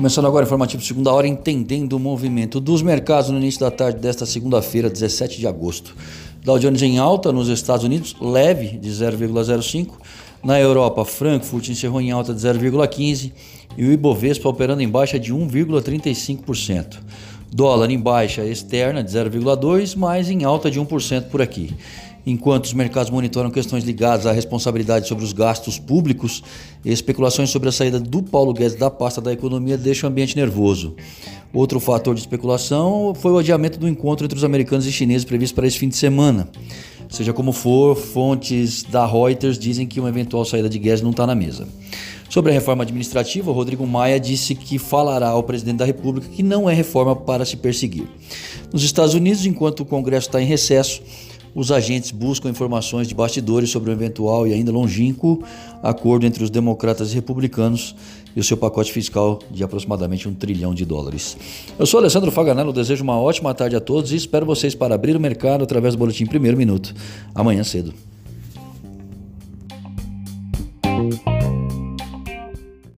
Começando agora o informativo segunda hora, entendendo o movimento dos mercados no início da tarde desta segunda-feira, 17 de agosto. Dow Jones em alta nos Estados Unidos, leve de 0,05. Na Europa, Frankfurt encerrou em alta de 0,15 e o Ibovespa operando em baixa de 1,35%. Dólar em baixa externa de 0,2, mas em alta de 1% por aqui. Enquanto os mercados monitoram questões ligadas à responsabilidade sobre os gastos públicos, especulações sobre a saída do Paulo Guedes da pasta da economia deixam o ambiente nervoso. Outro fator de especulação foi o adiamento do encontro entre os americanos e chineses previsto para esse fim de semana. Seja como for, fontes da Reuters dizem que uma eventual saída de Guedes não está na mesa. Sobre a reforma administrativa, Rodrigo Maia disse que falará ao presidente da República que não é reforma para se perseguir. Nos Estados Unidos, enquanto o Congresso está em recesso, os agentes buscam informações de bastidores sobre o eventual e ainda longínquo acordo entre os democratas e republicanos e o seu pacote fiscal de aproximadamente um trilhão de dólares. Eu sou Alessandro Faganello, desejo uma ótima tarde a todos e espero vocês para abrir o mercado através do Boletim Primeiro Minuto, amanhã cedo.